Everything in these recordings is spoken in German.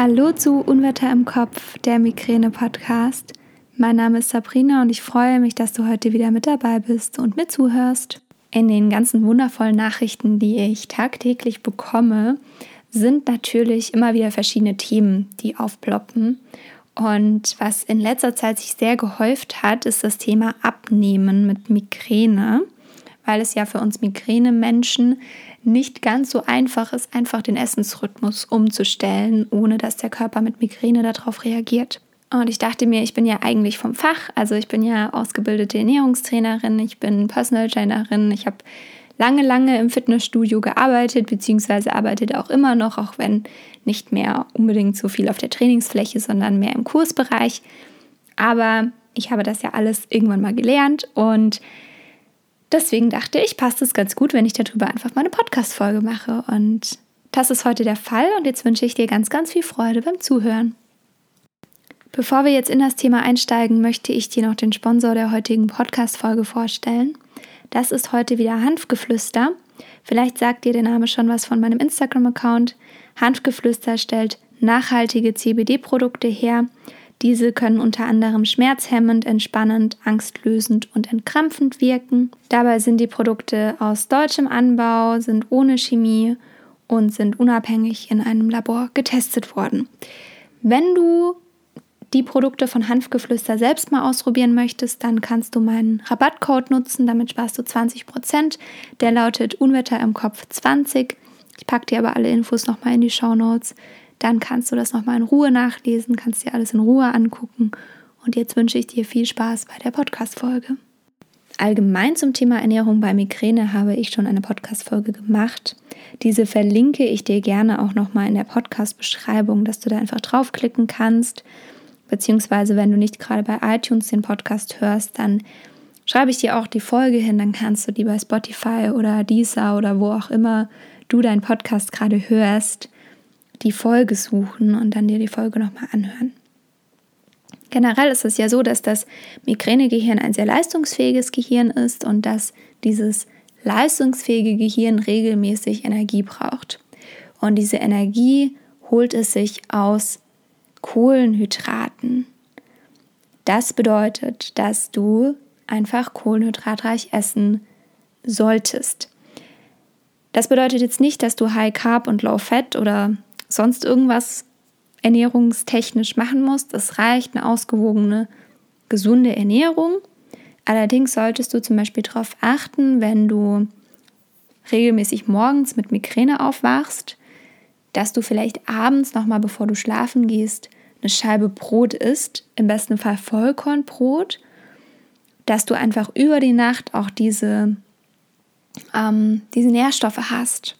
Hallo zu Unwetter im Kopf, der Migräne-Podcast. Mein Name ist Sabrina und ich freue mich, dass du heute wieder mit dabei bist und mir zuhörst. In den ganzen wundervollen Nachrichten, die ich tagtäglich bekomme, sind natürlich immer wieder verschiedene Themen, die aufploppen. Und was in letzter Zeit sich sehr gehäuft hat, ist das Thema Abnehmen mit Migräne, weil es ja für uns Migräne-Menschen nicht ganz so einfach ist, einfach den Essensrhythmus umzustellen, ohne dass der Körper mit Migräne darauf reagiert. Und ich dachte mir, ich bin ja eigentlich vom Fach, also ich bin ja ausgebildete Ernährungstrainerin, ich bin Personal Trainerin, ich habe lange, lange im Fitnessstudio gearbeitet, beziehungsweise arbeitete auch immer noch, auch wenn nicht mehr unbedingt so viel auf der Trainingsfläche, sondern mehr im Kursbereich. Aber ich habe das ja alles irgendwann mal gelernt und deswegen dachte ich, passt es ganz gut, wenn ich darüber einfach mal eine Podcast-Folge mache. Und das ist heute der Fall und jetzt wünsche ich dir ganz, ganz viel Freude beim Zuhören. Bevor wir jetzt in das Thema einsteigen, möchte ich dir noch den Sponsor der heutigen Podcast-Folge vorstellen. Das ist heute wieder Hanfgeflüster. Vielleicht sagt dir der Name schon was von meinem Instagram-Account. Hanfgeflüster stellt nachhaltige CBD-Produkte her. Diese können unter anderem schmerzhemmend, entspannend, angstlösend und entkrampfend wirken. Dabei sind die Produkte aus deutschem Anbau, sind ohne Chemie und sind unabhängig in einem Labor getestet worden. Wenn du die Produkte von Hanfgeflüster selbst mal ausprobieren möchtest, dann kannst du meinen Rabattcode nutzen. Damit sparst du 20%. Der lautet Unwetter im Kopf 20. Ich packe dir aber alle Infos nochmal in die Show Notes. Dann kannst du das nochmal in Ruhe nachlesen, kannst dir alles in Ruhe angucken. Und jetzt wünsche ich dir viel Spaß bei der Podcast-Folge. Allgemein zum Thema Ernährung bei Migräne habe ich schon eine Podcast-Folge gemacht. Diese verlinke ich dir gerne auch nochmal in der Podcast-Beschreibung, dass du da einfach draufklicken kannst. Beziehungsweise, wenn du nicht gerade bei iTunes den Podcast hörst, dann schreibe ich dir auch die Folge hin, dann kannst du die bei Spotify oder Deezer oder wo auch immer du deinen Podcast gerade hörst, die Folge suchen und dann dir die Folge nochmal anhören. Generell ist es ja so, dass das Migränegehirn ein sehr leistungsfähiges Gehirn ist und dass dieses leistungsfähige Gehirn regelmäßig Energie braucht. Und diese Energie holt es sich aus Kohlenhydraten. Das bedeutet, dass du einfach kohlenhydratreich essen solltest. Das bedeutet jetzt nicht, dass du High Carb und Low Fat oder sonst irgendwas ernährungstechnisch machen musst. Es reicht eine ausgewogene, gesunde Ernährung. Allerdings solltest du zum Beispiel darauf achten, wenn du regelmäßig morgens mit Migräne aufwachst, dass du vielleicht abends nochmal, bevor du schlafen gehst, eine Scheibe Brot isst, im besten Fall Vollkornbrot, dass du einfach über die Nacht auch diese, ähm, diese Nährstoffe hast.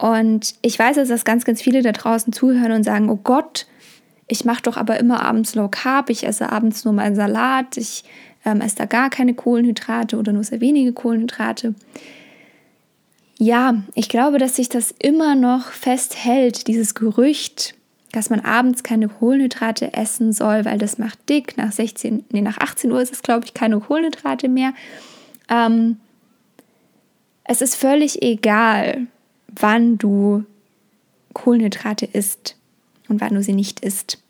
Und ich weiß, dass ganz, ganz viele da draußen zuhören und sagen, oh Gott, ich mache doch aber immer abends Low Carb, ich esse abends nur meinen Salat, ich ähm, esse da gar keine Kohlenhydrate oder nur sehr wenige Kohlenhydrate. Ja, ich glaube, dass sich das immer noch festhält, dieses Gerücht, dass man abends keine Kohlenhydrate essen soll, weil das macht dick. Nach 16, nee, nach 18 Uhr ist es, glaube ich, keine Kohlenhydrate mehr. Ähm, es ist völlig egal, wann du Kohlenhydrate isst und wann du sie nicht isst.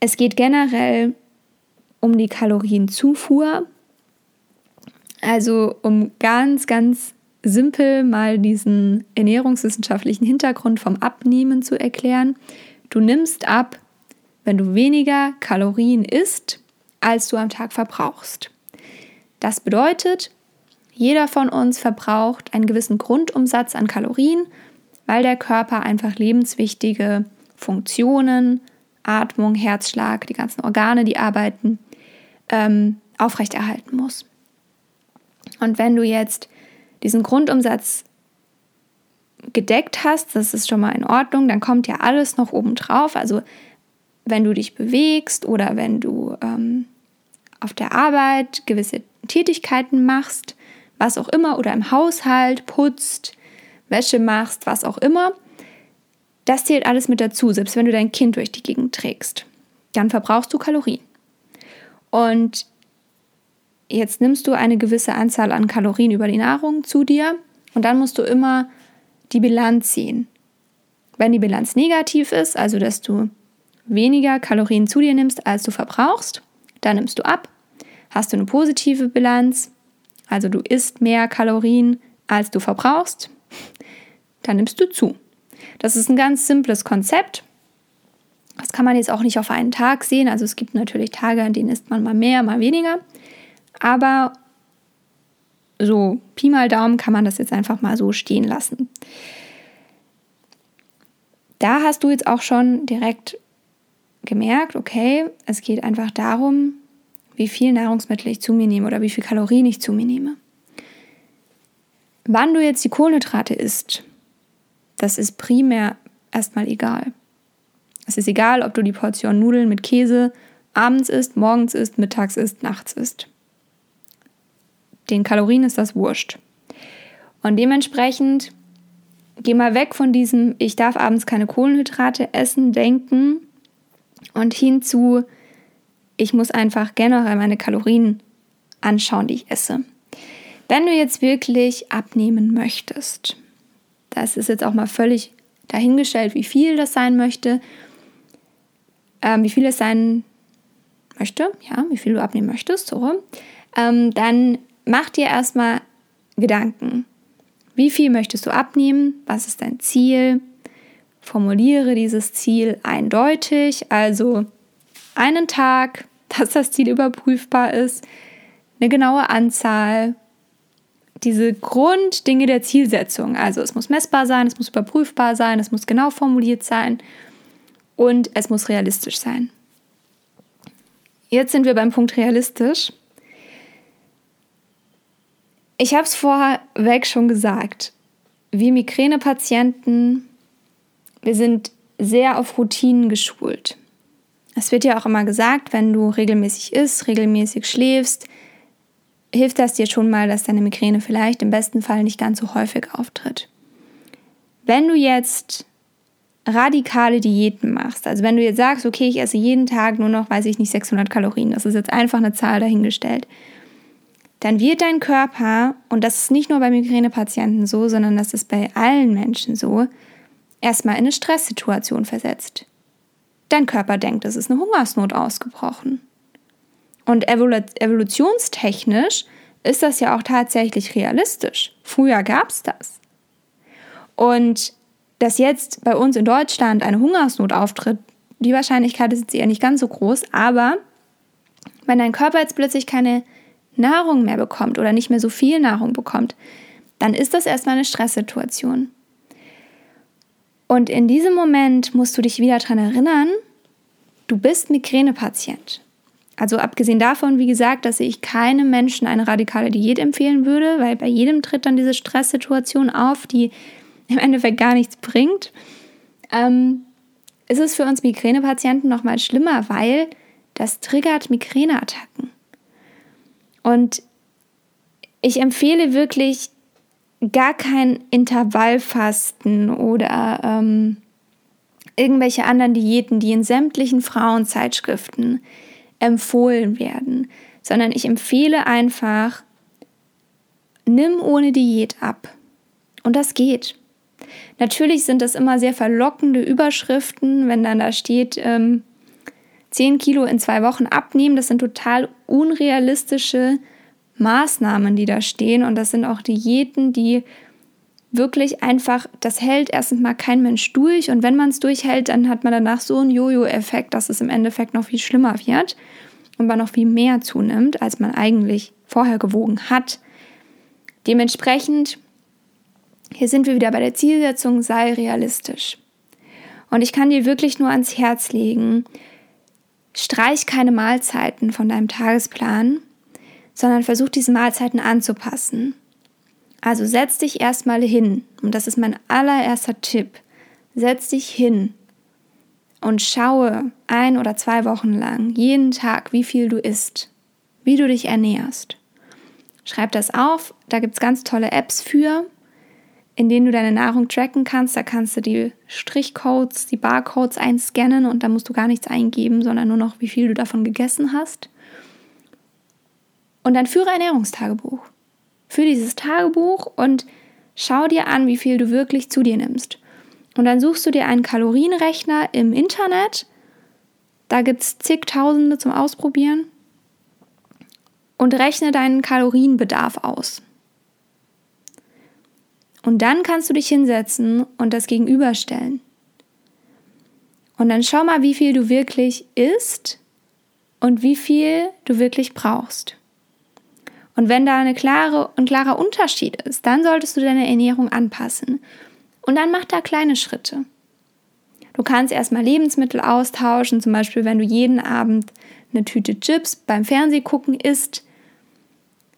Es geht generell um die Kalorienzufuhr, also um ganz, ganz simpel mal diesen ernährungswissenschaftlichen Hintergrund vom Abnehmen zu erklären. Du nimmst ab, wenn du weniger Kalorien isst, als du am Tag verbrauchst. Das bedeutet, jeder von uns verbraucht einen gewissen Grundumsatz an Kalorien, weil der Körper einfach lebenswichtige Funktionen, Atmung, Herzschlag, die ganzen Organe, die arbeiten, ähm, aufrechterhalten muss. Und wenn du jetzt diesen Grundumsatz gedeckt hast, das ist schon mal in Ordnung, dann kommt ja alles noch oben drauf. Also wenn du dich bewegst oder wenn du ähm, auf der Arbeit gewisse Tätigkeiten machst, was auch immer, oder im Haushalt putzt, Wäsche machst, was auch immer, das zählt alles mit dazu, selbst wenn du dein Kind durch die Gegend trägst. Dann verbrauchst du Kalorien. Und jetzt nimmst du eine gewisse Anzahl an Kalorien über die Nahrung zu dir und dann musst du immer die Bilanz ziehen. Wenn die Bilanz negativ ist, also dass du weniger Kalorien zu dir nimmst, als du verbrauchst, dann nimmst du ab. Hast du eine positive Bilanz, also du isst mehr Kalorien, als du verbrauchst, dann nimmst du zu. Das ist ein ganz simples Konzept. Das kann man jetzt auch nicht auf einen Tag sehen. Also es gibt natürlich Tage, an denen isst man mal mehr, mal weniger. Aber so Pi mal Daumen kann man das jetzt einfach mal so stehen lassen. Da hast du jetzt auch schon direkt gemerkt, okay, es geht einfach darum, wie viel Nahrungsmittel ich zu mir nehme oder wie viel Kalorien ich zu mir nehme. Wann du jetzt die Kohlenhydrate isst, das ist primär erstmal egal. Es ist egal, ob du die Portion Nudeln mit Käse abends isst, morgens isst, mittags isst, nachts isst. Den Kalorien ist das wurscht. Und dementsprechend geh mal weg von diesem, ich darf abends keine Kohlenhydrate essen, denken und hinzu, ich muss einfach generell meine Kalorien anschauen, die ich esse. Wenn du jetzt wirklich abnehmen möchtest, das ist jetzt auch mal völlig dahingestellt, wie viel das sein möchte, ähm, wie viel es sein möchte, ja, wie viel du abnehmen möchtest, so, ähm, dann mach dir erstmal Gedanken. Wie viel möchtest du abnehmen? Was ist dein Ziel? Formuliere dieses Ziel eindeutig, also einen Tag, dass das Ziel überprüfbar ist, eine genaue Anzahl, diese Grunddinge der Zielsetzung. Also es muss messbar sein, es muss überprüfbar sein, es muss genau formuliert sein und es muss realistisch sein. Jetzt sind wir beim Punkt realistisch. Ich habe es vorweg schon gesagt. Wir Migränepatienten, wir sind sehr auf Routinen geschult. Es wird ja auch immer gesagt, wenn du regelmäßig isst, regelmäßig schläfst, hilft das dir schon mal, dass deine Migräne vielleicht im besten Fall nicht ganz so häufig auftritt. Wenn du jetzt radikale Diäten machst, also wenn du jetzt sagst, okay, ich esse jeden Tag nur noch, weiß ich nicht, 600 Kalorien, das ist jetzt einfach eine Zahl dahingestellt, dann wird dein Körper, und das ist nicht nur bei Migränepatienten so, sondern das ist bei allen Menschen so, erstmal in eine Stresssituation versetzt. Dein Körper denkt, es ist eine Hungersnot ausgebrochen. Und evolutionstechnisch ist das ja auch tatsächlich realistisch. Früher gab es das. Und dass jetzt bei uns in Deutschland eine Hungersnot auftritt, die Wahrscheinlichkeit ist jetzt eher nicht ganz so groß, aber wenn dein Körper jetzt plötzlich keine Nahrung mehr bekommt oder nicht mehr so viel Nahrung bekommt, dann ist das erstmal eine Stresssituation. Und in diesem Moment musst du dich wieder daran erinnern, du bist Migränepatient. Also abgesehen davon, wie gesagt, dass ich keinem Menschen eine radikale Diät empfehlen würde, weil bei jedem tritt dann diese Stresssituation auf, die im Endeffekt gar nichts bringt, ähm, ist es für uns Migränepatienten nochmal schlimmer, weil das triggert Migräneattacken. Und ich empfehle wirklich gar kein Intervallfasten oder ähm, irgendwelche anderen Diäten, die in sämtlichen Frauenzeitschriften empfohlen werden, sondern ich empfehle einfach, nimm ohne Diät ab. Und das geht. Natürlich sind das immer sehr verlockende Überschriften, wenn dann da steht, ähm, 10 Kilo in zwei Wochen abnehmen. Das sind total unrealistische Maßnahmen, die da stehen. Und das sind auch Diäten, die wirklich einfach, das hält erstens mal kein Mensch durch. Und wenn man es durchhält, dann hat man danach so einen Jojo-Effekt, dass es im Endeffekt noch viel schlimmer wird und man noch viel mehr zunimmt, als man eigentlich vorher gewogen hat. Dementsprechend, hier sind wir wieder bei der Zielsetzung, sei realistisch. Und ich kann dir wirklich nur ans Herz legen, streich keine Mahlzeiten von deinem Tagesplan, sondern versuch diese Mahlzeiten anzupassen. Also setz dich erstmal hin, und das ist mein allererster Tipp. Setz dich hin und schaue ein oder zwei Wochen lang jeden Tag, wie viel du isst, wie du dich ernährst. Schreib das auf, da gibt es ganz tolle Apps für, in denen du deine Nahrung tracken kannst. Da kannst du die Strichcodes, die Barcodes einscannen und da musst du gar nichts eingeben, sondern nur noch, wie viel du davon gegessen hast. Und dann führe Ernährungstagebuch. Für dieses Tagebuch und schau dir an, wie viel du wirklich zu dir nimmst. Und dann suchst du dir einen Kalorienrechner im Internet. Da gibt es zigtausende zum Ausprobieren. Und rechne deinen Kalorienbedarf aus. Und dann kannst du dich hinsetzen und das gegenüberstellen. Und dann schau mal, wie viel du wirklich isst und wie viel du wirklich brauchst. Und wenn da eine klare, ein klarer Unterschied ist, dann solltest du deine Ernährung anpassen. Und dann mach da kleine Schritte. Du kannst erstmal Lebensmittel austauschen, zum Beispiel wenn du jeden Abend eine Tüte Chips beim Fernsehgucken isst,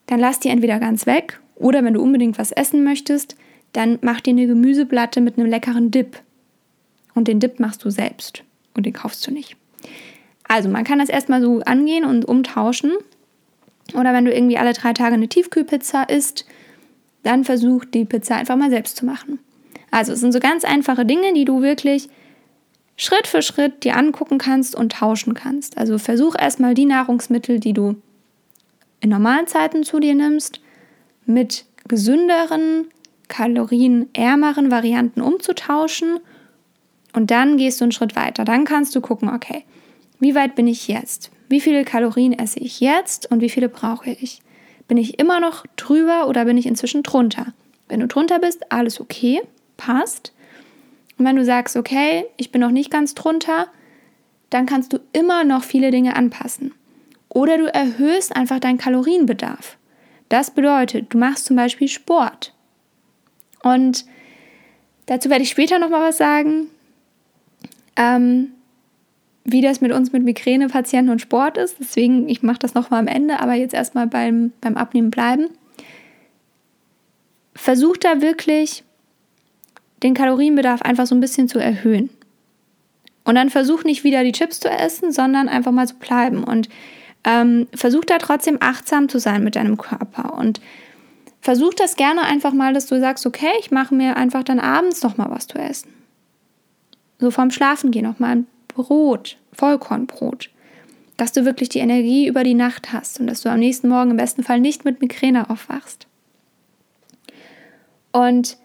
dann lass die entweder ganz weg oder wenn du unbedingt was essen möchtest, dann mach dir eine Gemüseplatte mit einem leckeren Dip. Und den Dip machst du selbst und den kaufst du nicht. Also man kann das erstmal so angehen und umtauschen. Oder wenn du irgendwie alle drei Tage eine Tiefkühlpizza isst, dann versuch die Pizza einfach mal selbst zu machen. Also es sind so ganz einfache Dinge, die du wirklich Schritt für Schritt dir angucken kannst und tauschen kannst. Also versuch erstmal die Nahrungsmittel, die du in normalen Zeiten zu dir nimmst, mit gesünderen, kalorienärmeren Varianten umzutauschen und dann gehst du einen Schritt weiter. Dann kannst du gucken, okay, wie weit bin ich jetzt? Wie viele Kalorien esse ich jetzt und wie viele brauche ich? Bin ich immer noch drüber oder bin ich inzwischen drunter? Wenn du drunter bist, alles okay, passt. Und wenn du sagst, okay, ich bin noch nicht ganz drunter, dann kannst du immer noch viele Dinge anpassen. Oder du erhöhst einfach deinen Kalorienbedarf. Das bedeutet, du machst zum Beispiel Sport. Und dazu werde ich später nochmal was sagen, ähm, wie das mit uns mit Migränepatienten und Sport ist. Deswegen, ich mache das nochmal am Ende, aber jetzt erstmal beim, beim Abnehmen bleiben. Versuch da wirklich den Kalorienbedarf einfach so ein bisschen zu erhöhen. Und dann versuch nicht wieder die Chips zu essen, sondern einfach mal zu bleiben. Und ähm, versuch da trotzdem achtsam zu sein mit deinem Körper. Und versuch das gerne einfach mal, dass du sagst, okay, ich mache mir einfach dann abends noch mal was zu essen. So vorm Schlafen gehen noch mal ein Brot, Vollkornbrot. Dass du wirklich die Energie über die Nacht hast und dass du am nächsten Morgen im besten Fall nicht mit Migräne aufwachst. Und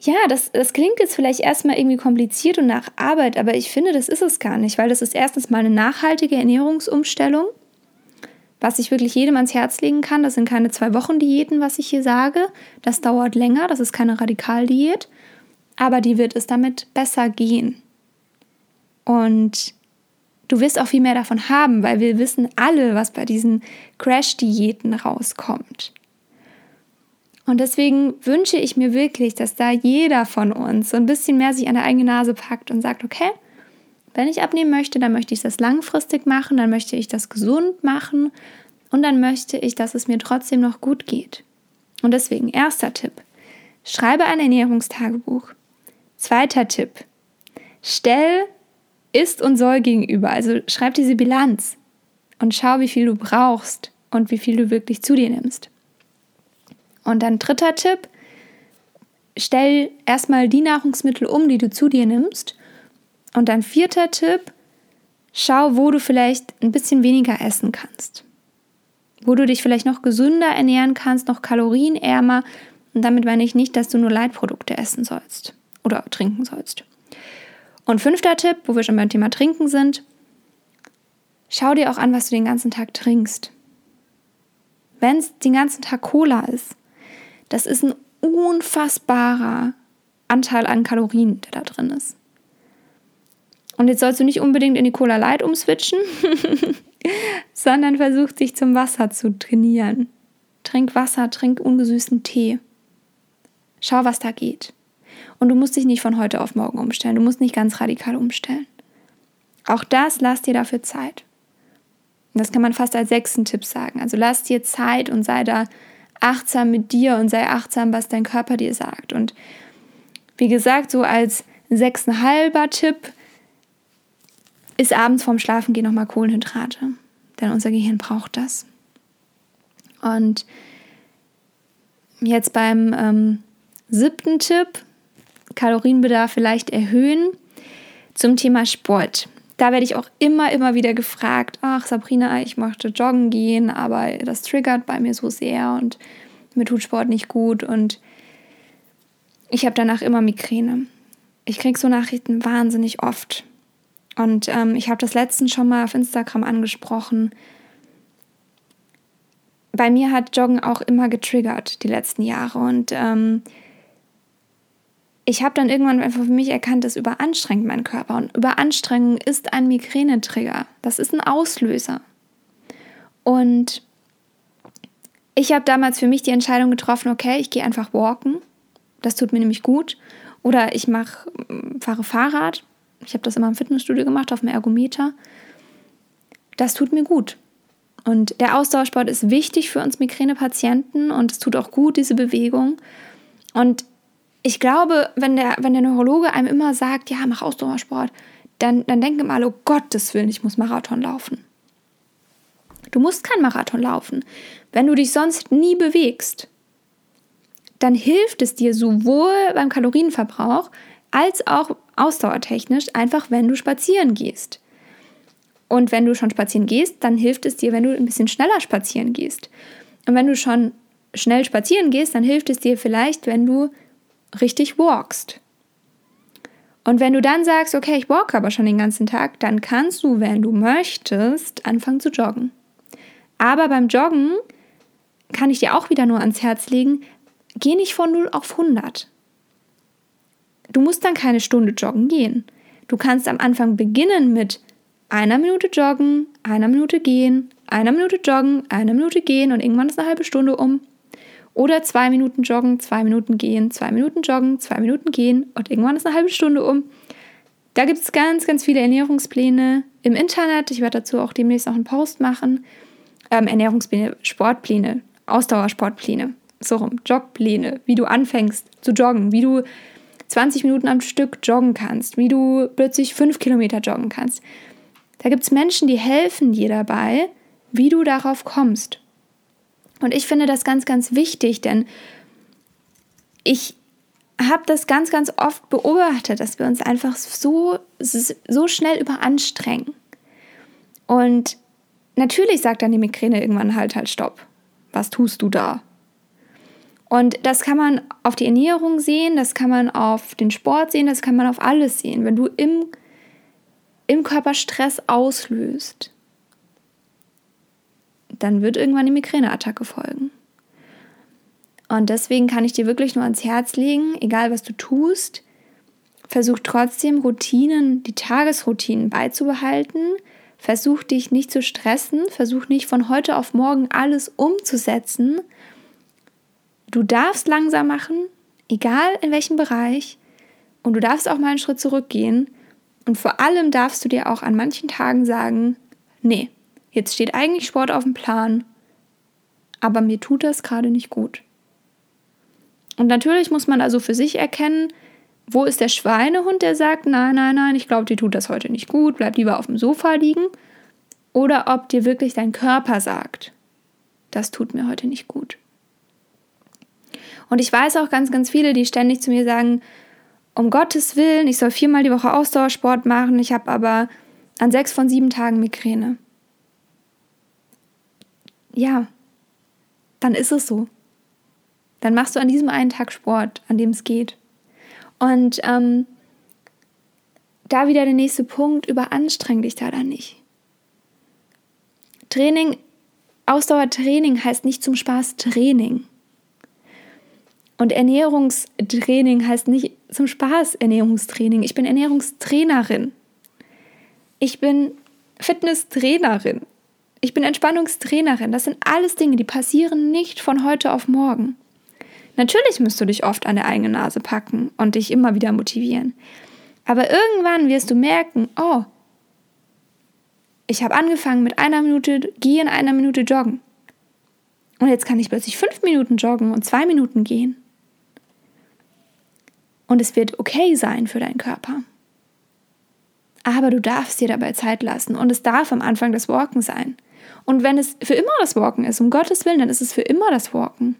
ja, das, das klingt jetzt vielleicht erstmal irgendwie kompliziert und nach Arbeit, aber ich finde, das ist es gar nicht, weil das ist erstens mal eine nachhaltige Ernährungsumstellung, was ich wirklich jedem ans Herz legen kann. Das sind keine zwei Wochen Diäten, was ich hier sage. Das dauert länger, das ist keine Radikaldiät, aber die wird es damit besser gehen. Und du wirst auch viel mehr davon haben, weil wir wissen alle, was bei diesen Crash-Diäten rauskommt. Und deswegen wünsche ich mir wirklich, dass da jeder von uns so ein bisschen mehr sich an der eigene Nase packt und sagt, okay, wenn ich abnehmen möchte, dann möchte ich das langfristig machen, dann möchte ich das gesund machen und dann möchte ich, dass es mir trotzdem noch gut geht. Und deswegen, erster Tipp, schreibe ein Ernährungstagebuch. Zweiter Tipp, stell ist und soll gegenüber. Also schreib diese Bilanz und schau, wie viel du brauchst und wie viel du wirklich zu dir nimmst. Und dann dritter Tipp, stell erstmal die Nahrungsmittel um, die du zu dir nimmst. Und dann vierter Tipp, schau, wo du vielleicht ein bisschen weniger essen kannst. Wo du dich vielleicht noch gesünder ernähren kannst, noch kalorienärmer. Und damit meine ich nicht, dass du nur Leitprodukte essen sollst oder trinken sollst. Und fünfter Tipp, wo wir schon beim Thema Trinken sind, schau dir auch an, was du den ganzen Tag trinkst. Wenn es den ganzen Tag Cola ist, das ist ein unfassbarer Anteil an Kalorien, der da drin ist. Und jetzt sollst du nicht unbedingt in die Cola Light umswitchen, sondern versuch dich zum Wasser zu trainieren. Trink Wasser, trink ungesüßten Tee. Schau, was da geht. Und du musst dich nicht von heute auf morgen umstellen. Du musst nicht ganz radikal umstellen. Auch das lass dir dafür Zeit. Und das kann man fast als sechsten Tipp sagen. Also lass dir Zeit und sei da achtsam mit dir und sei achtsam, was dein Körper dir sagt. Und wie gesagt, so als sechseinhalber Tipp ist abends vorm Schlafengehen nochmal Kohlenhydrate. Denn unser Gehirn braucht das. Und jetzt beim ähm, siebten Tipp Kalorienbedarf vielleicht erhöhen. Zum Thema Sport. Da werde ich auch immer, immer wieder gefragt, ach Sabrina, ich möchte joggen gehen, aber das triggert bei mir so sehr und mir tut Sport nicht gut und ich habe danach immer Migräne. ich kriege so Nachrichten wahnsinnig oft. Und ähm, ich habe das letztens schon mal auf Instagram angesprochen. Bei mir hat Joggen auch immer getriggert die letzten Jahre. Und ähm, ich habe dann irgendwann einfach für mich erkannt, dass überanstrengt mein Körper. Und Überanstrengung ist ein Migränetrigger. Das ist ein Auslöser. Und ich habe damals für mich die Entscheidung getroffen, okay, ich gehe einfach walken. Das tut mir nämlich gut. Oder ich mach, fahre Fahrrad. Ich habe das immer im Fitnessstudio gemacht, auf dem Ergometer. Das tut mir gut. Und der Ausdauersport ist wichtig für uns Migränepatienten und es tut auch gut, diese Bewegung. Und ich glaube, wenn der, wenn der Neurologe einem immer sagt, ja, mach Ausdauersport, dann, dann denken alle, oh Gottes Willen, ich muss Marathon laufen. Du musst kein Marathon laufen. Wenn du dich sonst nie bewegst, dann hilft es dir sowohl beim Kalorienverbrauch als auch ausdauertechnisch, einfach wenn du spazieren gehst. Und wenn du schon spazieren gehst, dann hilft es dir, wenn du ein bisschen schneller spazieren gehst. Und wenn du schon schnell spazieren gehst, dann hilft es dir vielleicht, wenn du richtig walkst. Und wenn du dann sagst, okay, ich walk aber schon den ganzen Tag, dann kannst du, wenn du möchtest, anfangen zu joggen. Aber beim Joggen kann ich dir auch wieder nur ans Herz legen, geh nicht von 0 auf 100. Du musst dann keine Stunde joggen gehen. Du kannst am Anfang beginnen mit einer Minute joggen, einer Minute gehen, einer Minute joggen, einer Minute gehen und irgendwann ist eine halbe Stunde um. Oder zwei Minuten joggen, zwei Minuten gehen, zwei Minuten joggen, zwei Minuten gehen und irgendwann ist eine halbe Stunde um. Da gibt es ganz, ganz viele Ernährungspläne im Internet. Ich werde dazu auch demnächst noch einen Post machen. Ähm, Ernährungspläne, Sportpläne, Ausdauersportpläne, so rum, Jogpläne, wie du anfängst zu joggen, wie du 20 Minuten am Stück joggen kannst, wie du plötzlich 5 Kilometer joggen kannst. Da gibt es Menschen, die helfen dir dabei, wie du darauf kommst. Und ich finde das ganz, ganz wichtig, denn ich habe das ganz, ganz oft beobachtet, dass wir uns einfach so, so schnell überanstrengen. Und natürlich sagt dann die Migräne irgendwann halt halt Stopp. Was tust du da? Und das kann man auf die Ernährung sehen, das kann man auf den Sport sehen, das kann man auf alles sehen. Wenn du im, im Körper Stress auslöst, dann wird irgendwann eine Migräneattacke folgen. Und deswegen kann ich dir wirklich nur ans Herz legen, egal was du tust, versuch trotzdem Routinen, die Tagesroutinen beizubehalten. Versuch dich nicht zu stressen, versuch nicht von heute auf morgen alles umzusetzen. Du darfst langsam machen, egal in welchem Bereich, und du darfst auch mal einen Schritt zurückgehen. Und vor allem darfst du dir auch an manchen Tagen sagen, nee, Jetzt steht eigentlich Sport auf dem Plan, aber mir tut das gerade nicht gut. Und natürlich muss man also für sich erkennen, wo ist der Schweinehund, der sagt, nein, nein, nein, ich glaube, dir tut das heute nicht gut, bleib lieber auf dem Sofa liegen. Oder ob dir wirklich dein Körper sagt, das tut mir heute nicht gut. Und ich weiß auch ganz, ganz viele, die ständig zu mir sagen, um Gottes Willen, ich soll viermal die Woche Ausdauersport machen, ich habe aber an sechs von sieben Tagen Migräne ja, dann ist es so. Dann machst du an diesem einen Tag Sport, an dem es geht. Und ähm, da wieder der nächste Punkt, überanstreng dich da dann nicht. Training, Ausdauertraining heißt nicht zum Spaß Training. Und Ernährungstraining heißt nicht zum Spaß Ernährungstraining. Ich bin Ernährungstrainerin. Ich bin Fitnesstrainerin. Ich bin Entspannungstrainerin. Das sind alles Dinge, die passieren nicht von heute auf morgen. Natürlich musst du dich oft an der eigenen Nase packen und dich immer wieder motivieren. Aber irgendwann wirst du merken, oh, ich habe angefangen mit einer Minute gehen, einer Minute joggen. Und jetzt kann ich plötzlich fünf Minuten joggen und zwei Minuten gehen. Und es wird okay sein für deinen Körper. Aber du darfst dir dabei Zeit lassen und es darf am Anfang das Walken sein. Und wenn es für immer das Walken ist, um Gottes Willen, dann ist es für immer das Walken.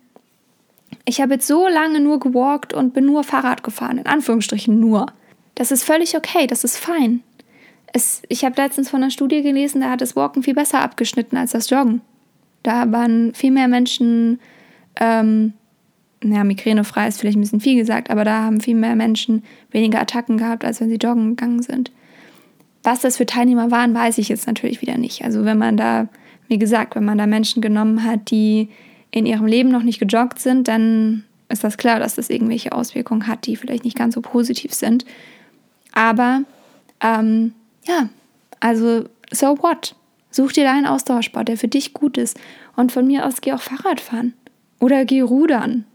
Ich habe jetzt so lange nur gewalkt und bin nur Fahrrad gefahren, in Anführungsstrichen nur. Das ist völlig okay, das ist fein. Es, ich habe letztens von einer Studie gelesen, da hat das Walken viel besser abgeschnitten als das Joggen. Da waren viel mehr Menschen ähm, ja, migränefrei ist vielleicht ein bisschen viel gesagt, aber da haben viel mehr Menschen weniger Attacken gehabt, als wenn sie joggen gegangen sind. Was das für Teilnehmer waren, weiß ich jetzt natürlich wieder nicht. Also wenn man da, wie gesagt, wenn man da Menschen genommen hat, die in ihrem Leben noch nicht gejoggt sind, dann ist das klar, dass das irgendwelche Auswirkungen hat, die vielleicht nicht ganz so positiv sind. Aber ähm, ja, also so what? Such dir deinen Ausdauersport, der für dich gut ist. Und von mir aus geh auch Fahrrad fahren. Oder geh rudern.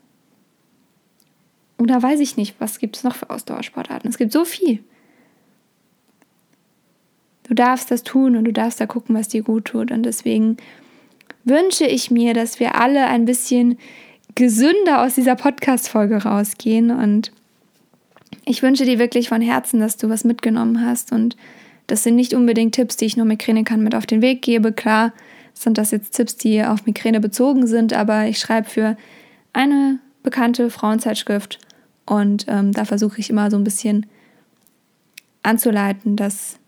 Oder weiß ich nicht, was gibt es noch für Ausdauersportarten? Es gibt so viel. Du darfst das tun und du darfst da gucken, was dir gut tut. Und deswegen wünsche ich mir, dass wir alle ein bisschen gesünder aus dieser Podcast-Folge rausgehen. Und ich wünsche dir wirklich von Herzen, dass du was mitgenommen hast. Und das sind nicht unbedingt Tipps, die ich nur Migräne kann mit auf den Weg gebe. Klar sind das jetzt Tipps, die auf Migräne bezogen sind, aber ich schreibe für eine bekannte Frauenzeitschrift und ähm, da versuche ich immer so ein bisschen anzuleiten, dass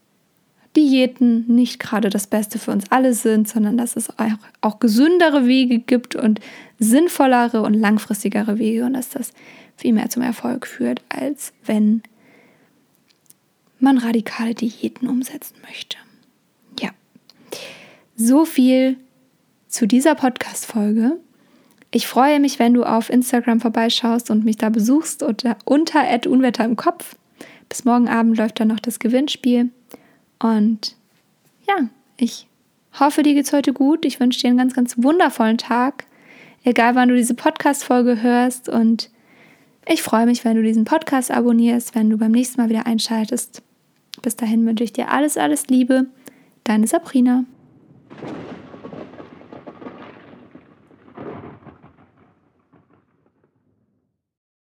Diäten nicht gerade das Beste für uns alle sind, sondern dass es auch, auch gesündere Wege gibt und sinnvollere und langfristigere Wege und dass das viel mehr zum Erfolg führt, als wenn man radikale Diäten umsetzen möchte. Ja, so viel zu dieser Podcast-Folge. Ich freue mich, wenn du auf Instagram vorbeischaust und mich da besuchst unter, unter Unwetter im Kopf. Bis morgen Abend läuft dann noch das Gewinnspiel. Und ja, ich hoffe, dir geht's heute gut. Ich wünsche dir einen ganz, ganz wundervollen Tag. Egal, wann du diese Podcast-Folge hörst. Und ich freue mich, wenn du diesen Podcast abonnierst, wenn du beim nächsten Mal wieder einschaltest. Bis dahin wünsche ich dir alles, alles Liebe. Deine Sabrina.